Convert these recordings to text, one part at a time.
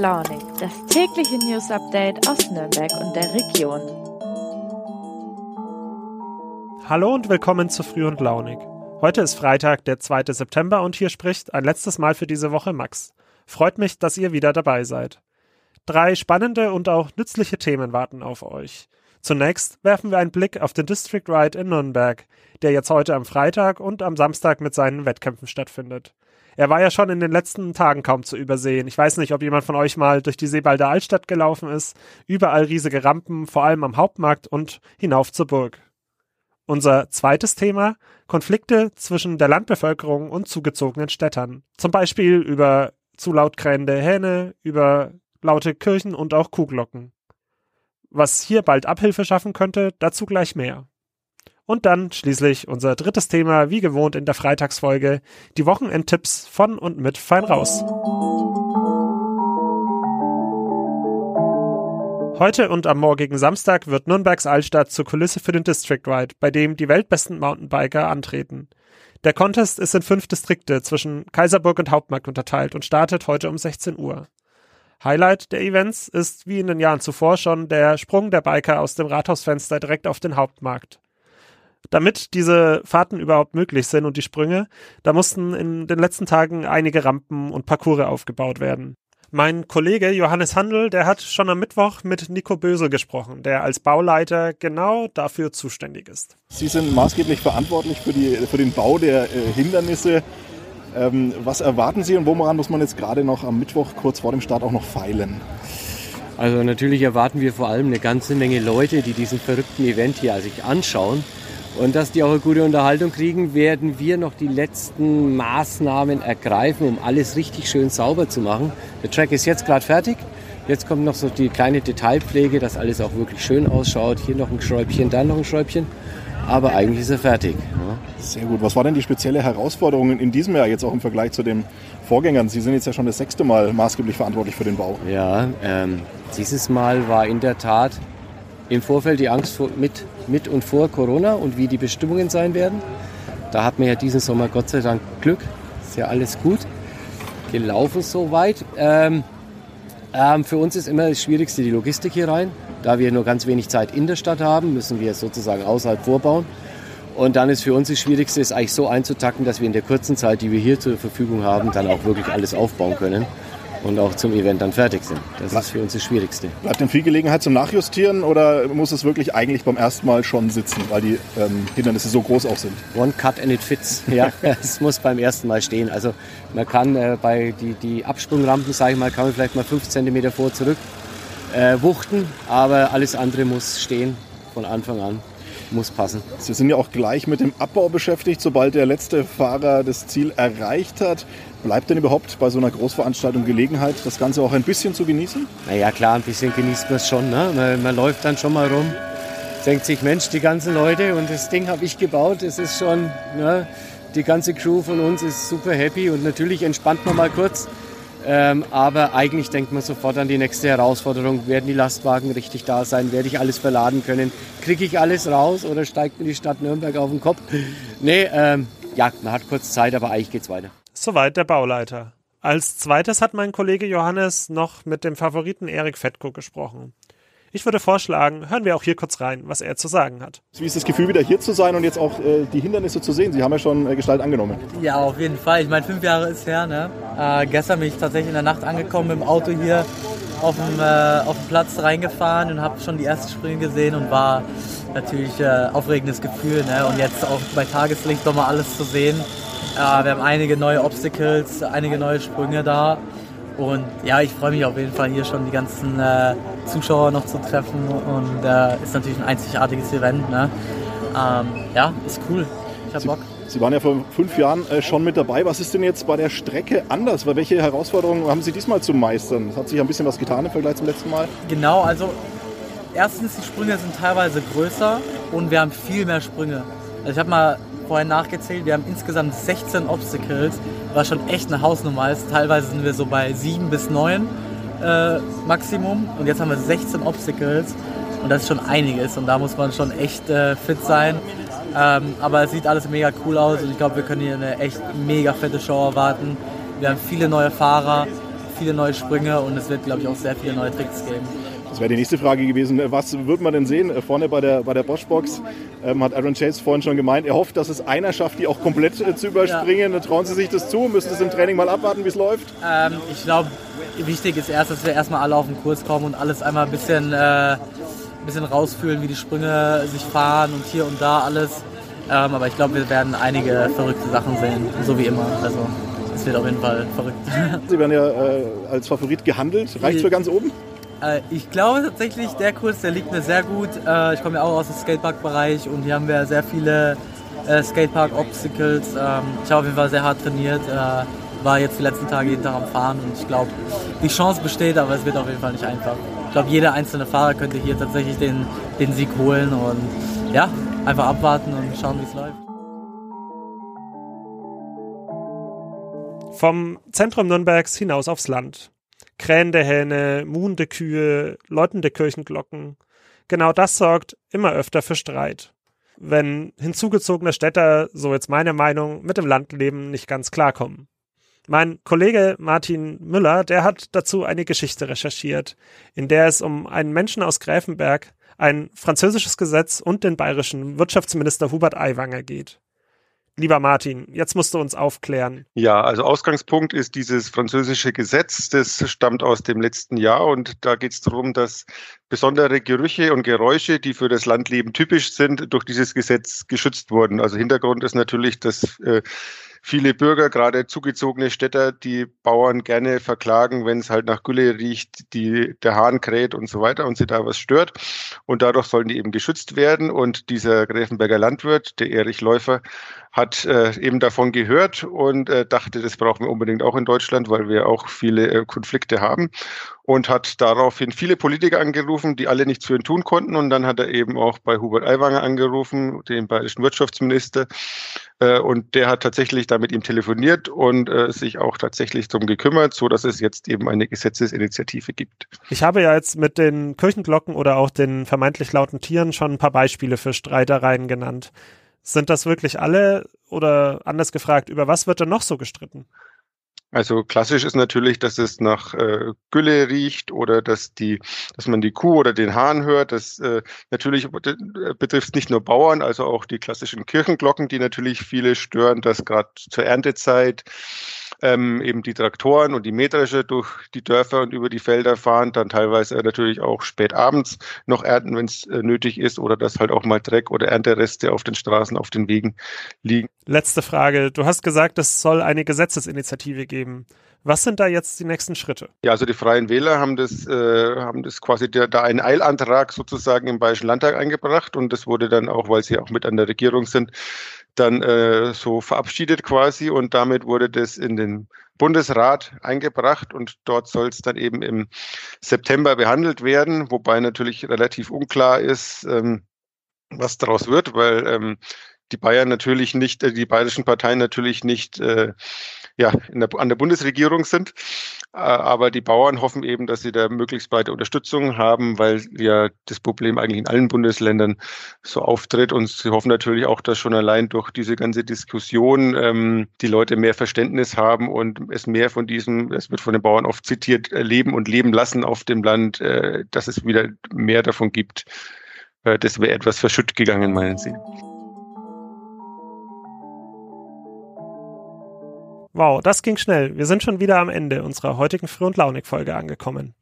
Launig, das tägliche News Update aus Nürnberg und der Region. Hallo und willkommen zu Früh und Launig. Heute ist Freitag, der 2. September und hier spricht ein letztes Mal für diese Woche Max. Freut mich, dass ihr wieder dabei seid. Drei spannende und auch nützliche Themen warten auf euch. Zunächst werfen wir einen Blick auf den District Ride in Nürnberg, der jetzt heute am Freitag und am Samstag mit seinen Wettkämpfen stattfindet. Er war ja schon in den letzten Tagen kaum zu übersehen. Ich weiß nicht, ob jemand von euch mal durch die Seebalder Altstadt gelaufen ist. Überall riesige Rampen, vor allem am Hauptmarkt und hinauf zur Burg. Unser zweites Thema, Konflikte zwischen der Landbevölkerung und zugezogenen Städtern. Zum Beispiel über zu laut krähende Hähne, über laute Kirchen und auch Kuhglocken. Was hier bald Abhilfe schaffen könnte, dazu gleich mehr. Und dann schließlich unser drittes Thema, wie gewohnt in der Freitagsfolge, die Wochenendtipps von und mit Fein raus. Heute und am morgigen Samstag wird Nürnbergs Altstadt zur Kulisse für den District Ride, bei dem die weltbesten Mountainbiker antreten. Der Contest ist in fünf Distrikte zwischen Kaiserburg und Hauptmarkt unterteilt und startet heute um 16 Uhr. Highlight der Events ist wie in den Jahren zuvor schon der Sprung der Biker aus dem Rathausfenster direkt auf den Hauptmarkt. Damit diese Fahrten überhaupt möglich sind und die Sprünge, da mussten in den letzten Tagen einige Rampen und Parcours aufgebaut werden. Mein Kollege Johannes Handel, der hat schon am Mittwoch mit Nico Böse gesprochen, der als Bauleiter genau dafür zuständig ist. Sie sind maßgeblich verantwortlich für, die, für den Bau der äh, Hindernisse. Ähm, was erwarten Sie und woran muss man jetzt gerade noch am Mittwoch kurz vor dem Start auch noch feilen? Also natürlich erwarten wir vor allem eine ganze Menge Leute, die diesen verrückten Event hier sich anschauen. Und dass die auch eine gute Unterhaltung kriegen, werden wir noch die letzten Maßnahmen ergreifen, um alles richtig schön sauber zu machen. Der Track ist jetzt gerade fertig. Jetzt kommt noch so die kleine Detailpflege, dass alles auch wirklich schön ausschaut. Hier noch ein Schräubchen, da noch ein Schräubchen. Aber eigentlich ist er fertig. Ja. Sehr gut. Was war denn die spezielle Herausforderung in diesem Jahr jetzt auch im Vergleich zu den Vorgängern? Sie sind jetzt ja schon das sechste Mal maßgeblich verantwortlich für den Bau. Ja, ähm, dieses Mal war in der Tat im Vorfeld die Angst vor, mit, mit und vor Corona und wie die Bestimmungen sein werden. Da hat man ja diesen Sommer Gott sei Dank Glück. Ist ja alles gut gelaufen soweit. Ähm, ähm, für uns ist immer das Schwierigste die Logistik hier rein. Da wir nur ganz wenig Zeit in der Stadt haben, müssen wir sozusagen außerhalb vorbauen. Und dann ist für uns das Schwierigste, es eigentlich so einzutacken, dass wir in der kurzen Zeit, die wir hier zur Verfügung haben, dann auch wirklich alles aufbauen können und auch zum Event dann fertig sind. Das ist für uns das Schwierigste. Bleibt denn viel Gelegenheit zum Nachjustieren oder muss es wirklich eigentlich beim ersten Mal schon sitzen, weil die ähm, Hindernisse so groß auch sind? One cut and it fits. Ja, es muss beim ersten Mal stehen. Also man kann äh, bei die, die Absprungrampen, sage ich mal, kann man vielleicht mal fünf Zentimeter vor zurück äh, wuchten, aber alles andere muss stehen von Anfang an muss passen. Sie sind ja auch gleich mit dem Abbau beschäftigt, sobald der letzte Fahrer das Ziel erreicht hat. Bleibt denn überhaupt bei so einer Großveranstaltung Gelegenheit, das Ganze auch ein bisschen zu genießen? Naja, klar, ein bisschen genießt man es schon. Ne? Man, man, läuft dann schon mal rum, denkt sich, Mensch, die ganzen Leute und das Ding habe ich gebaut. Es ist schon, ne? die ganze Crew von uns ist super happy und natürlich entspannt man mal kurz. Ähm, aber eigentlich denkt man sofort an die nächste Herausforderung. Werden die Lastwagen richtig da sein? Werde ich alles verladen können? Kriege ich alles raus oder steigt mir die Stadt Nürnberg auf den Kopf? Nee, ähm, ja, man hat kurz Zeit, aber eigentlich geht's weiter. Soweit der Bauleiter. Als zweites hat mein Kollege Johannes noch mit dem Favoriten Erik Fettko gesprochen. Ich würde vorschlagen, hören wir auch hier kurz rein, was er zu sagen hat. Wie ist das Gefühl, wieder hier zu sein und jetzt auch äh, die Hindernisse zu sehen? Sie haben ja schon äh, Gestalt angenommen. Ja, auf jeden Fall. Ich meine, fünf Jahre ist her. Ne? Äh, gestern bin ich tatsächlich in der Nacht angekommen mit dem Auto hier auf dem, äh, auf dem Platz reingefahren und habe schon die ersten Sprünge gesehen und war natürlich äh, aufregendes Gefühl. Ne? Und jetzt auch bei Tageslicht nochmal alles zu sehen. Äh, wir haben einige neue Obstacles, einige neue Sprünge da. Und ja, ich freue mich auf jeden Fall hier schon die ganzen äh, Zuschauer noch zu treffen und äh, ist natürlich ein einzigartiges Event. Ne? Ähm, ja, ist cool. Ich habe Bock. Sie waren ja vor fünf Jahren äh, schon mit dabei. Was ist denn jetzt bei der Strecke anders? Welche Herausforderungen haben Sie diesmal zu meistern? Es hat sich ein bisschen was getan im Vergleich zum letzten Mal. Genau, also erstens, die Sprünge sind teilweise größer und wir haben viel mehr Sprünge. Also ich habe mal vorhin nachgezählt, wir haben insgesamt 16 Obstacles, was schon echt eine Hausnummer ist. Teilweise sind wir so bei 7 bis 9 äh, Maximum und jetzt haben wir 16 Obstacles und das ist schon einiges und da muss man schon echt äh, fit sein. Ähm, aber es sieht alles mega cool aus und ich glaube, wir können hier eine echt mega fette Show erwarten. Wir haben viele neue Fahrer, viele neue Sprünge und es wird, glaube ich, auch sehr viele neue Tricks geben. Das wäre die nächste Frage gewesen. Was wird man denn sehen? Vorne bei der, bei der Bosch-Box ähm, hat Aaron Chase vorhin schon gemeint, er hofft, dass es einer schafft, die auch komplett äh, zu überspringen. Ja. Trauen Sie sich das zu? Müssen Sie im Training mal abwarten, wie es läuft? Ähm, ich glaube, wichtig ist erst, dass wir erstmal alle auf den Kurs kommen und alles einmal ein bisschen, äh, ein bisschen rausfühlen, wie die Sprünge sich fahren und hier und da alles. Ähm, aber ich glaube, wir werden einige verrückte Sachen sehen, so wie immer. Also es wird auf jeden Fall verrückt. Sie werden ja äh, als Favorit gehandelt. Reicht für ganz oben? Äh, ich glaube tatsächlich, der Kurs, der liegt mir sehr gut. Äh, ich komme ja auch aus dem Skatepark-Bereich und hier haben wir sehr viele äh, Skatepark-Obstacles. Ähm, ich habe auf jeden Fall sehr hart trainiert, war jetzt die letzten Tage jeden Tag am Fahren und ich glaube, die Chance besteht, aber es wird auf jeden Fall nicht einfach. Ich glaube, jeder einzelne Fahrer könnte hier tatsächlich den, den Sieg holen und ja, einfach abwarten und schauen, wie es läuft. Vom Zentrum Nürnbergs hinaus aufs Land krähende Hähne, muhende Kühe, läutende Kirchenglocken. Genau das sorgt immer öfter für Streit. Wenn hinzugezogene Städter, so jetzt meine Meinung, mit dem Landleben nicht ganz klarkommen. Mein Kollege Martin Müller, der hat dazu eine Geschichte recherchiert, in der es um einen Menschen aus Gräfenberg, ein französisches Gesetz und den bayerischen Wirtschaftsminister Hubert Aiwanger geht. Lieber Martin, jetzt musst du uns aufklären. Ja, also Ausgangspunkt ist dieses französische Gesetz, das stammt aus dem letzten Jahr und da geht es darum, dass besondere Gerüche und Geräusche, die für das Landleben typisch sind, durch dieses Gesetz geschützt wurden. Also Hintergrund ist natürlich, dass äh, viele Bürger, gerade zugezogene Städter, die Bauern gerne verklagen, wenn es halt nach Gülle riecht, die, der Hahn kräht und so weiter und sie da was stört. Und dadurch sollen die eben geschützt werden. Und dieser Gräfenberger Landwirt, der Erich Läufer, hat äh, eben davon gehört und äh, dachte, das brauchen wir unbedingt auch in Deutschland, weil wir auch viele äh, Konflikte haben und hat daraufhin viele Politiker angerufen, die alle nichts für ihn tun konnten. Und dann hat er eben auch bei Hubert Aiwanger angerufen, dem bayerischen Wirtschaftsminister. Äh, und der hat tatsächlich da mit ihm telefoniert und äh, sich auch tatsächlich darum gekümmert, so dass es jetzt eben eine Gesetzesinitiative gibt. Ich habe ja jetzt mit den Kirchenglocken oder auch den vermeintlich lauten Tieren schon ein paar Beispiele für Streitereien genannt. Sind das wirklich alle oder anders gefragt, über was wird denn noch so gestritten? Also klassisch ist natürlich, dass es nach äh, Gülle riecht oder dass die, dass man die Kuh oder den Hahn hört. Das äh, natürlich äh, betrifft nicht nur Bauern, also auch die klassischen Kirchenglocken, die natürlich viele stören, dass gerade zur Erntezeit ähm, eben die Traktoren und die Mähdrescher durch die Dörfer und über die Felder fahren, dann teilweise natürlich auch spät abends noch ernten, wenn es äh, nötig ist, oder dass halt auch mal Dreck oder Erntereste auf den Straßen, auf den Wegen liegen. Letzte Frage. Du hast gesagt, es soll eine Gesetzesinitiative geben. Was sind da jetzt die nächsten Schritte? Ja, also die Freien Wähler haben das, äh, haben das quasi da einen Eilantrag sozusagen im Bayerischen Landtag eingebracht und das wurde dann auch, weil sie auch mit an der Regierung sind, dann äh, so verabschiedet quasi und damit wurde das in den Bundesrat eingebracht und dort soll es dann eben im September behandelt werden, wobei natürlich relativ unklar ist, ähm, was daraus wird, weil ähm, die Bayern natürlich nicht, äh, die bayerischen Parteien natürlich nicht äh, ja, in der, an der Bundesregierung sind. Äh, aber die Bauern hoffen eben, dass sie da möglichst breite Unterstützung haben, weil ja das Problem eigentlich in allen Bundesländern so auftritt. Und sie hoffen natürlich auch, dass schon allein durch diese ganze Diskussion ähm, die Leute mehr Verständnis haben und es mehr von diesem, es wird von den Bauern oft zitiert, äh, leben und leben lassen auf dem Land, äh, dass es wieder mehr davon gibt. Äh, das wäre etwas verschütt gegangen, meinen Sie. Wow, das ging schnell. Wir sind schon wieder am Ende unserer heutigen Früh- und Launig-Folge angekommen.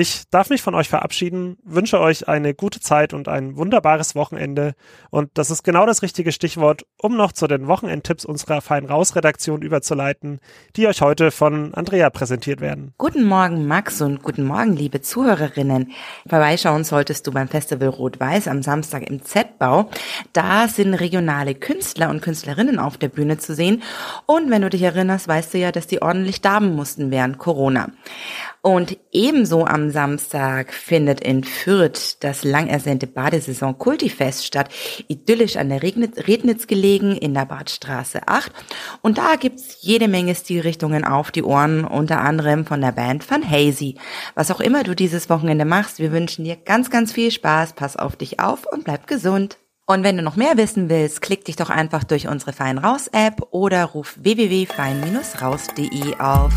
Ich darf mich von euch verabschieden, wünsche euch eine gute Zeit und ein wunderbares Wochenende. Und das ist genau das richtige Stichwort, um noch zu den Wochenendtipps unserer Fein Raus Redaktion überzuleiten, die euch heute von Andrea präsentiert werden. Guten Morgen, Max, und guten Morgen, liebe Zuhörerinnen. Vorbeischauen solltest du beim Festival Rot-Weiß am Samstag im Z-Bau. Da sind regionale Künstler und Künstlerinnen auf der Bühne zu sehen. Und wenn du dich erinnerst, weißt du ja, dass die ordentlich darben mussten während Corona. Und ebenso am Samstag findet in Fürth das lang ersehnte Badesaison Kultifest statt, idyllisch an der Rednitz gelegen in der Badstraße 8. Und da gibt's jede Menge Stilrichtungen auf die Ohren, unter anderem von der Band Van Hazy. Was auch immer du dieses Wochenende machst, wir wünschen dir ganz, ganz viel Spaß, pass auf dich auf und bleib gesund. Und wenn du noch mehr wissen willst, klick dich doch einfach durch unsere Fein Raus App oder ruf www.fein-raus.de auf.